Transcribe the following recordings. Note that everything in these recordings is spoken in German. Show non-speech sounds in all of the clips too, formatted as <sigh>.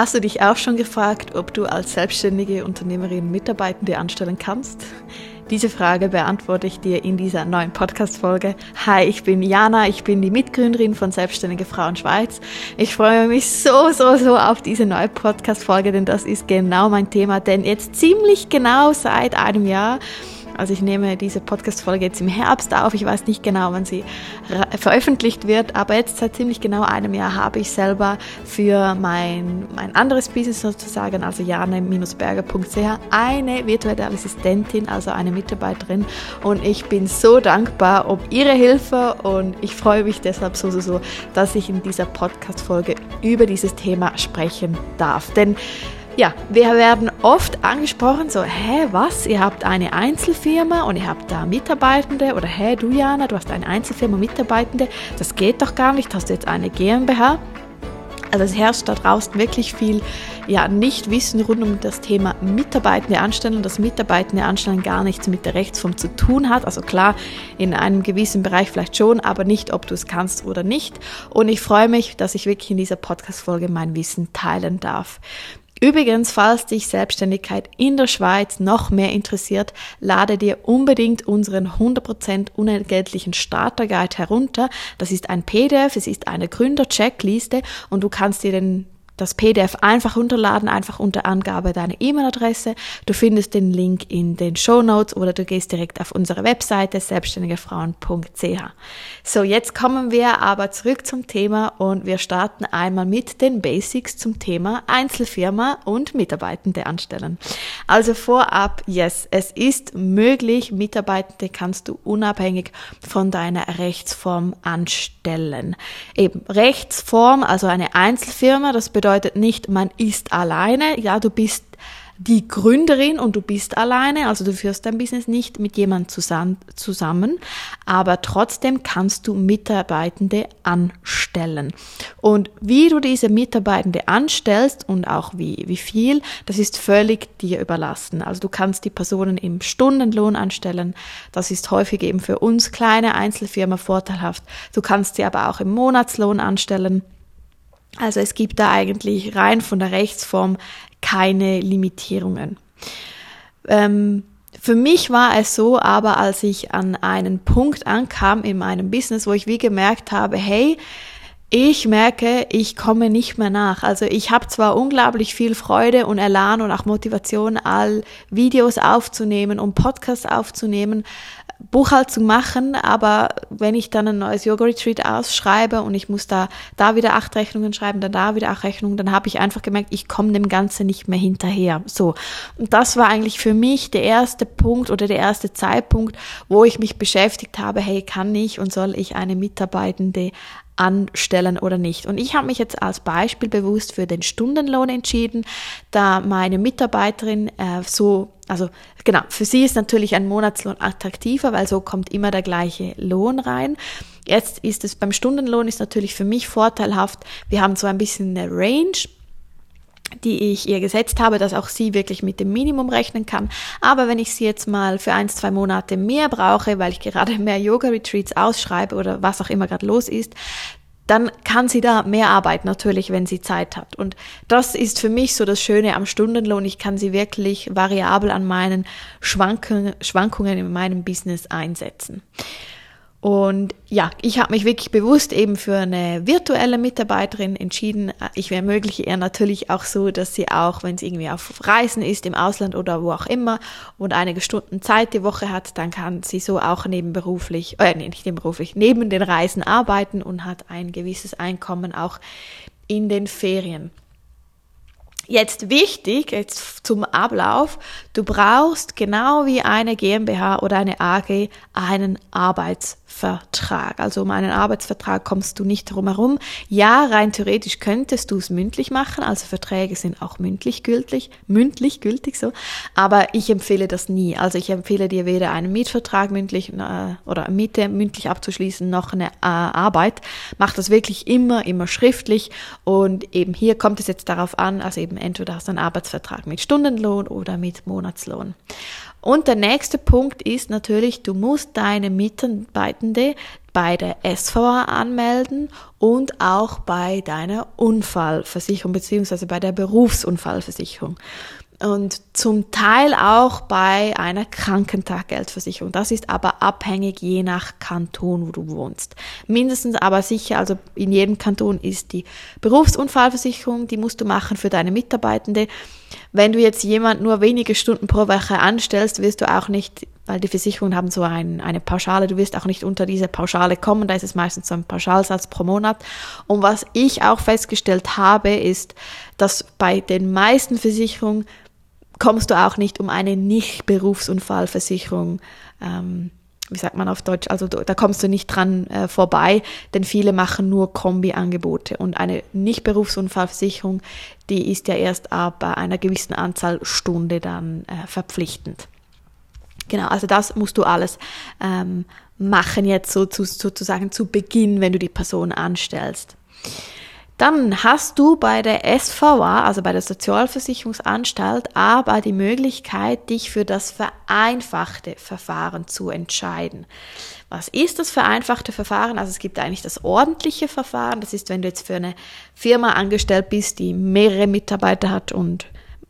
Hast du dich auch schon gefragt, ob du als selbstständige Unternehmerin Mitarbeitende anstellen kannst? Diese Frage beantworte ich dir in dieser neuen Podcast-Folge. Hi, ich bin Jana, ich bin die Mitgründerin von Selbstständige Frauen Schweiz. Ich freue mich so, so, so auf diese neue Podcast-Folge, denn das ist genau mein Thema. Denn jetzt ziemlich genau seit einem Jahr also ich nehme diese Podcast-Folge jetzt im Herbst auf. Ich weiß nicht genau, wann sie veröffentlicht wird, aber jetzt seit ziemlich genau einem Jahr habe ich selber für mein, mein anderes Business sozusagen, also jane-berger.ch, eine virtuelle Assistentin, also eine Mitarbeiterin. Und ich bin so dankbar um ihre Hilfe und ich freue mich deshalb so, so, so, dass ich in dieser Podcast-Folge über dieses Thema sprechen darf. Denn ja, wir werden oft angesprochen, so, hä, was, ihr habt eine Einzelfirma und ihr habt da Mitarbeitende oder hä, du Jana, du hast eine Einzelfirma, Mitarbeitende, das geht doch gar nicht, hast du jetzt eine GmbH? Also es herrscht da draußen wirklich viel ja, Nichtwissen rund um das Thema Mitarbeitende anstellen, dass Mitarbeitende anstellen gar nichts mit der Rechtsform zu tun hat. Also klar, in einem gewissen Bereich vielleicht schon, aber nicht, ob du es kannst oder nicht. Und ich freue mich, dass ich wirklich in dieser Podcast-Folge mein Wissen teilen darf. Übrigens, falls dich Selbstständigkeit in der Schweiz noch mehr interessiert, lade dir unbedingt unseren 100% unentgeltlichen Starterguide herunter. Das ist ein PDF, es ist eine Gründer-Checkliste und du kannst dir den das PDF einfach runterladen, einfach unter Angabe deiner E-Mail-Adresse. Du findest den Link in den Show Notes oder du gehst direkt auf unsere Webseite selbstständigefrauen.ch. So, jetzt kommen wir aber zurück zum Thema und wir starten einmal mit den Basics zum Thema Einzelfirma und Mitarbeitende anstellen. Also vorab, yes, es ist möglich, Mitarbeitende kannst du unabhängig von deiner Rechtsform anstellen. Eben Rechtsform, also eine Einzelfirma, das bedeutet bedeutet nicht, man ist alleine. Ja, du bist die Gründerin und du bist alleine, also du führst dein Business nicht mit jemandem zusammen, aber trotzdem kannst du Mitarbeitende anstellen. Und wie du diese Mitarbeitende anstellst und auch wie, wie viel, das ist völlig dir überlassen. Also du kannst die Personen im Stundenlohn anstellen. Das ist häufig eben für uns kleine Einzelfirma vorteilhaft. Du kannst sie aber auch im Monatslohn anstellen. Also es gibt da eigentlich rein von der Rechtsform keine Limitierungen. Ähm, für mich war es so, aber als ich an einen Punkt ankam in meinem Business, wo ich wie gemerkt habe, hey, ich merke, ich komme nicht mehr nach. Also ich habe zwar unglaublich viel Freude und Elan und auch Motivation, all Videos aufzunehmen und Podcasts aufzunehmen, Buchhaltung machen, aber wenn ich dann ein neues Yoga-Retreat ausschreibe und ich muss da, da wieder acht Rechnungen schreiben, dann da wieder acht Rechnungen, dann habe ich einfach gemerkt, ich komme dem Ganzen nicht mehr hinterher. So. Und das war eigentlich für mich der erste Punkt oder der erste Zeitpunkt, wo ich mich beschäftigt habe, hey, kann ich und soll ich eine Mitarbeitende anstellen oder nicht. Und ich habe mich jetzt als Beispiel bewusst für den Stundenlohn entschieden, da meine Mitarbeiterin äh, so, also genau, für sie ist natürlich ein Monatslohn attraktiver, weil so kommt immer der gleiche Lohn rein. Jetzt ist es beim Stundenlohn ist natürlich für mich vorteilhaft. Wir haben so ein bisschen eine Range die ich ihr gesetzt habe, dass auch sie wirklich mit dem Minimum rechnen kann. Aber wenn ich sie jetzt mal für ein, zwei Monate mehr brauche, weil ich gerade <laughs> mehr Yoga-Retreats ausschreibe oder was auch immer gerade los ist, dann kann sie da mehr arbeiten, natürlich, wenn sie Zeit hat. Und das ist für mich so das Schöne am Stundenlohn. Ich kann sie wirklich variabel an meinen Schwankungen, Schwankungen in meinem Business einsetzen. Und ja, ich habe mich wirklich bewusst eben für eine virtuelle Mitarbeiterin entschieden. Ich ermögliche ihr natürlich auch so, dass sie auch, wenn sie irgendwie auf Reisen ist, im Ausland oder wo auch immer und einige Stunden Zeit die Woche hat, dann kann sie so auch nebenberuflich, äh, nee, nicht nebenberuflich, neben den Reisen arbeiten und hat ein gewisses Einkommen auch in den Ferien. Jetzt wichtig, jetzt zum Ablauf, du brauchst genau wie eine GmbH oder eine AG einen Arbeitsvertrag. Also um einen Arbeitsvertrag kommst du nicht drum herum. Ja, rein theoretisch könntest du es mündlich machen, also Verträge sind auch mündlich gültig, mündlich gültig so, aber ich empfehle das nie. Also ich empfehle dir weder einen Mietvertrag mündlich äh, oder Miete mündlich abzuschließen, noch eine äh, Arbeit. Mach das wirklich immer, immer schriftlich und eben hier kommt es jetzt darauf an, also eben entweder hast du einen Arbeitsvertrag mit Stundenlohn oder mit Monatslohn. Und der nächste Punkt ist natürlich, du musst deine Mitarbeitende bei der SVA anmelden und auch bei deiner Unfallversicherung beziehungsweise bei der Berufsunfallversicherung und zum Teil auch bei einer Krankentaggeldversicherung. Das ist aber abhängig je nach Kanton, wo du wohnst. Mindestens aber sicher, also in jedem Kanton ist die Berufsunfallversicherung, die musst du machen für deine Mitarbeitende. Wenn du jetzt jemand nur wenige Stunden pro Woche anstellst, wirst du auch nicht, weil die Versicherungen haben so ein, eine Pauschale, du wirst auch nicht unter diese Pauschale kommen, da ist es meistens so ein Pauschalsatz pro Monat. Und was ich auch festgestellt habe, ist, dass bei den meisten Versicherungen kommst du auch nicht um eine Nicht-Berufsunfallversicherung. Ähm, wie sagt man auf Deutsch? Also da kommst du nicht dran äh, vorbei, denn viele machen nur Kombi-Angebote und eine Nicht-Berufsunfallversicherung, die ist ja erst ab einer gewissen Anzahl Stunde dann äh, verpflichtend. Genau, also das musst du alles ähm, machen jetzt so zu, sozusagen zu Beginn, wenn du die Person anstellst. Dann hast du bei der SVA, also bei der Sozialversicherungsanstalt, aber die Möglichkeit, dich für das vereinfachte Verfahren zu entscheiden. Was ist das vereinfachte Verfahren? Also es gibt eigentlich das ordentliche Verfahren. Das ist, wenn du jetzt für eine Firma angestellt bist, die mehrere Mitarbeiter hat und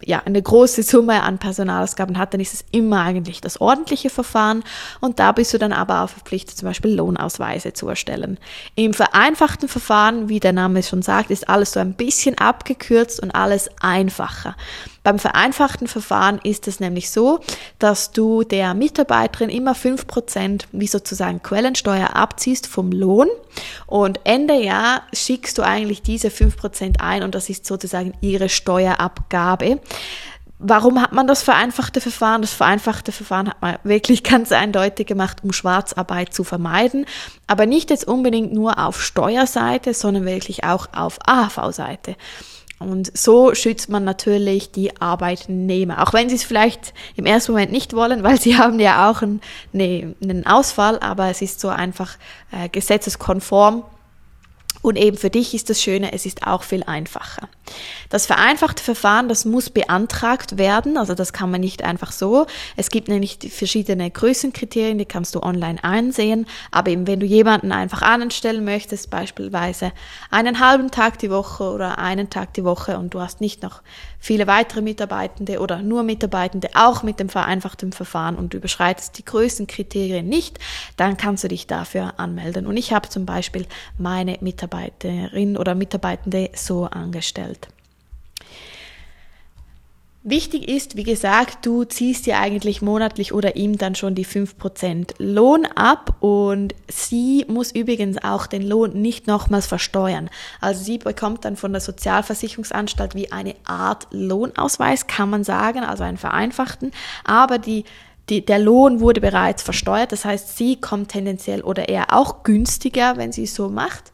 ja, eine große Summe an Personalausgaben hat, dann ist es immer eigentlich das ordentliche Verfahren und da bist du dann aber auch verpflichtet, zum Beispiel Lohnausweise zu erstellen. Im vereinfachten Verfahren, wie der Name schon sagt, ist alles so ein bisschen abgekürzt und alles einfacher. Beim vereinfachten Verfahren ist es nämlich so, dass du der Mitarbeiterin immer fünf Prozent wie sozusagen Quellensteuer abziehst vom Lohn und Ende Jahr schickst du eigentlich diese fünf Prozent ein und das ist sozusagen ihre Steuerabgabe. Warum hat man das vereinfachte Verfahren? Das vereinfachte Verfahren hat man wirklich <laughs> ganz eindeutig gemacht, um Schwarzarbeit zu vermeiden, aber nicht jetzt unbedingt nur auf Steuerseite, sondern wirklich auch auf AHV-Seite. Und so schützt man natürlich die Arbeitnehmer, auch wenn sie es vielleicht im ersten Moment nicht wollen, weil sie <laughs> haben ja auch einen, einen Ausfall, aber es ist so einfach äh, gesetzeskonform und eben für dich ist das Schöne, es ist auch viel einfacher. Das vereinfachte Verfahren, das muss beantragt werden, also das kann man nicht einfach so. Es gibt nämlich verschiedene Größenkriterien, die kannst du online einsehen, aber eben wenn du jemanden einfach anstellen möchtest, beispielsweise einen halben Tag die Woche oder einen Tag die Woche und du hast nicht noch viele weitere Mitarbeitende oder nur Mitarbeitende auch mit dem vereinfachten Verfahren und überschreitest die Größenkriterien nicht, dann kannst du dich dafür anmelden. Und ich habe zum Beispiel meine Mitarbeiterin oder Mitarbeitende so angestellt. Wichtig ist, wie gesagt, du ziehst dir eigentlich monatlich oder ihm dann schon die 5% Lohn ab und sie muss übrigens auch den Lohn nicht nochmals versteuern. Also sie bekommt dann von der Sozialversicherungsanstalt wie eine Art Lohnausweis, kann man sagen, also einen vereinfachten, aber die die, der Lohn wurde bereits versteuert, das heißt, sie kommt tendenziell oder eher auch günstiger, wenn sie es so macht.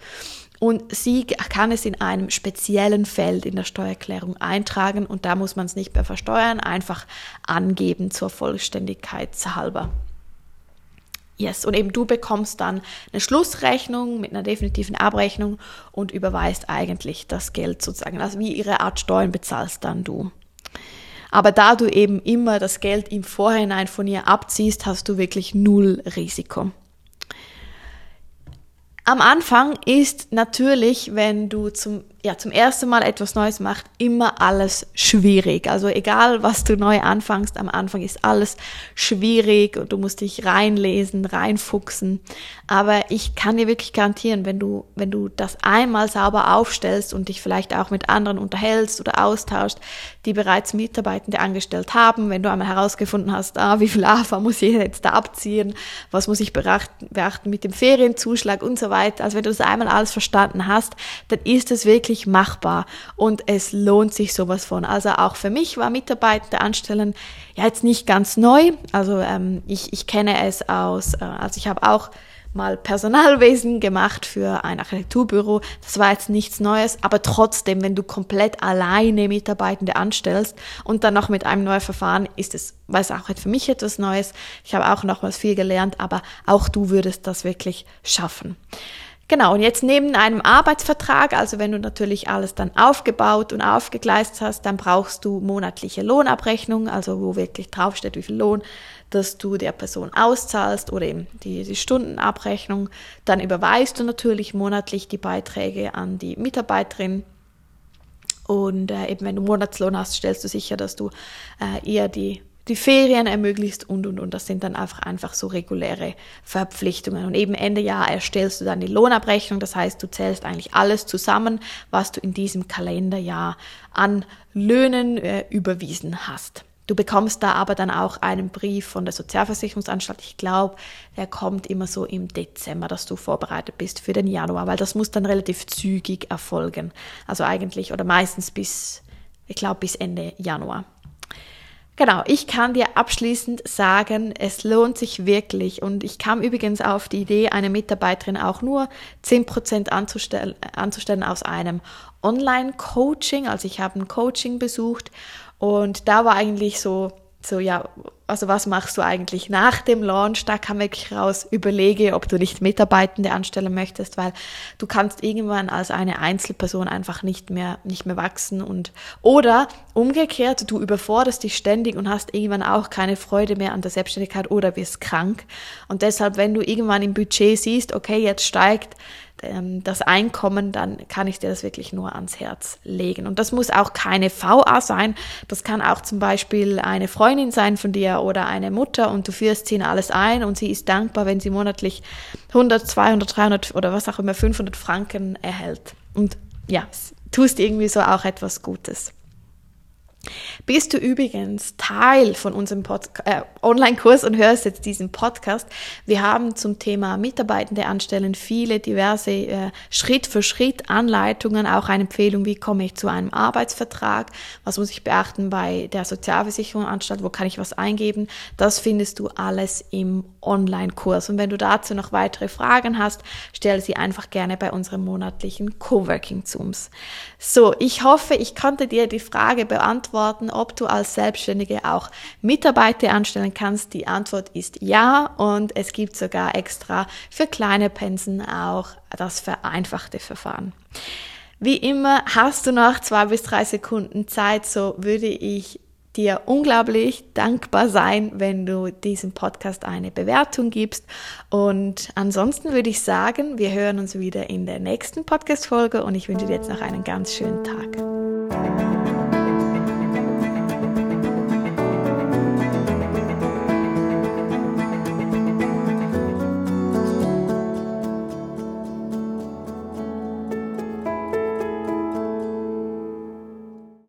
Und sie kann es in einem speziellen Feld in der Steuererklärung eintragen und da muss man es nicht mehr versteuern, einfach angeben zur Vollständigkeit halber. Yes, und eben du bekommst dann eine Schlussrechnung mit einer definitiven Abrechnung und überweist eigentlich das Geld sozusagen. Also wie ihre Art Steuern bezahlst dann du. Aber da du eben immer das Geld im Vorhinein von ihr abziehst, hast du wirklich null Risiko. Am Anfang ist natürlich, wenn du zum ja, zum ersten Mal etwas Neues macht, immer alles schwierig. Also egal, was du neu anfängst, am Anfang ist alles schwierig und du musst dich reinlesen, reinfuchsen. Aber ich kann dir wirklich garantieren, wenn du, wenn du das einmal sauber aufstellst und dich vielleicht auch mit anderen unterhältst oder austauschst, die bereits Mitarbeitende angestellt haben, wenn du einmal herausgefunden hast, ah, wie viel AFA muss ich jetzt da abziehen, was muss ich beachten mit dem Ferienzuschlag und so weiter. Also wenn du das einmal alles verstanden hast, dann ist es wirklich wirklich machbar und es lohnt sich sowas von. Also auch für mich war Mitarbeitende anstellen ja jetzt nicht ganz neu. Also ähm, ich, ich kenne es aus, äh, also ich habe auch mal Personalwesen gemacht für ein Architekturbüro. Das war jetzt nichts Neues, aber trotzdem, wenn du komplett alleine Mitarbeitende anstellst und dann noch mit einem neuen Verfahren, ist es, weil es auch für mich etwas Neues. Ich habe auch noch was viel gelernt, aber auch du würdest das wirklich schaffen. Genau, und jetzt neben einem Arbeitsvertrag, also wenn du natürlich alles dann aufgebaut und aufgegleist hast, dann brauchst du monatliche Lohnabrechnung, also wo wirklich draufsteht, wie viel Lohn, dass du der Person auszahlst oder eben die, die Stundenabrechnung. Dann überweist du natürlich monatlich die Beiträge an die Mitarbeiterin. Und äh, eben wenn du Monatslohn hast, stellst du sicher, dass du äh, eher die die Ferien ermöglicht und, und, und. Das sind dann einfach, einfach so reguläre Verpflichtungen. Und eben Ende Jahr erstellst du dann die Lohnabrechnung. Das heißt, du zählst eigentlich alles zusammen, was du in diesem Kalenderjahr an Löhnen äh, überwiesen hast. Du bekommst da aber dann auch einen Brief von der Sozialversicherungsanstalt. Ich glaube, der kommt immer so im Dezember, dass du vorbereitet bist für den Januar, weil das muss dann relativ zügig erfolgen. Also eigentlich oder meistens bis, ich glaube, bis Ende Januar. Genau, ich kann dir abschließend sagen, es lohnt sich wirklich. Und ich kam übrigens auf die Idee, eine Mitarbeiterin auch nur 10% anzustellen, anzustellen aus einem Online-Coaching. Also ich habe ein Coaching besucht und da war eigentlich so so, ja, also was machst du eigentlich nach dem Launch? Da kam wirklich raus, überlege, ob du nicht Mitarbeitende anstellen möchtest, weil du kannst irgendwann als eine Einzelperson einfach nicht mehr, nicht mehr wachsen und, oder umgekehrt, du überforderst dich ständig und hast irgendwann auch keine Freude mehr an der Selbstständigkeit oder wirst krank. Und deshalb, wenn du irgendwann im Budget siehst, okay, jetzt steigt das Einkommen, dann kann ich dir das wirklich nur ans Herz legen. Und das muss auch keine VA sein. Das kann auch zum Beispiel eine Freundin sein von dir oder eine Mutter und du führst sie in alles ein und sie ist dankbar, wenn sie monatlich 100, 200, 300 oder was auch immer 500 Franken erhält. Und ja, tust irgendwie so auch etwas Gutes. Bist du übrigens Teil von unserem äh, Online-Kurs und hörst jetzt diesen Podcast? Wir haben zum Thema Mitarbeitende anstellen viele diverse äh, Schritt für Schritt Anleitungen, auch eine Empfehlung, wie komme ich zu einem Arbeitsvertrag, was muss ich beachten bei der Sozialversicherung anstatt, wo kann ich was eingeben. Das findest du alles im Online-Kurs. Und wenn du dazu noch weitere Fragen hast, stell sie einfach gerne bei unserem monatlichen Coworking Zooms. So, ich hoffe, ich konnte dir die Frage beantworten, ob du als Selbstständige auch Mitarbeiter anstellen kannst. Die Antwort ist ja und es gibt sogar extra für kleine Pensen auch das vereinfachte Verfahren. Wie immer hast du noch zwei bis drei Sekunden Zeit, so würde ich dir unglaublich dankbar sein, wenn du diesem Podcast eine Bewertung gibst. Und ansonsten würde ich sagen, wir hören uns wieder in der nächsten Podcast-Folge und ich wünsche dir jetzt noch einen ganz schönen Tag.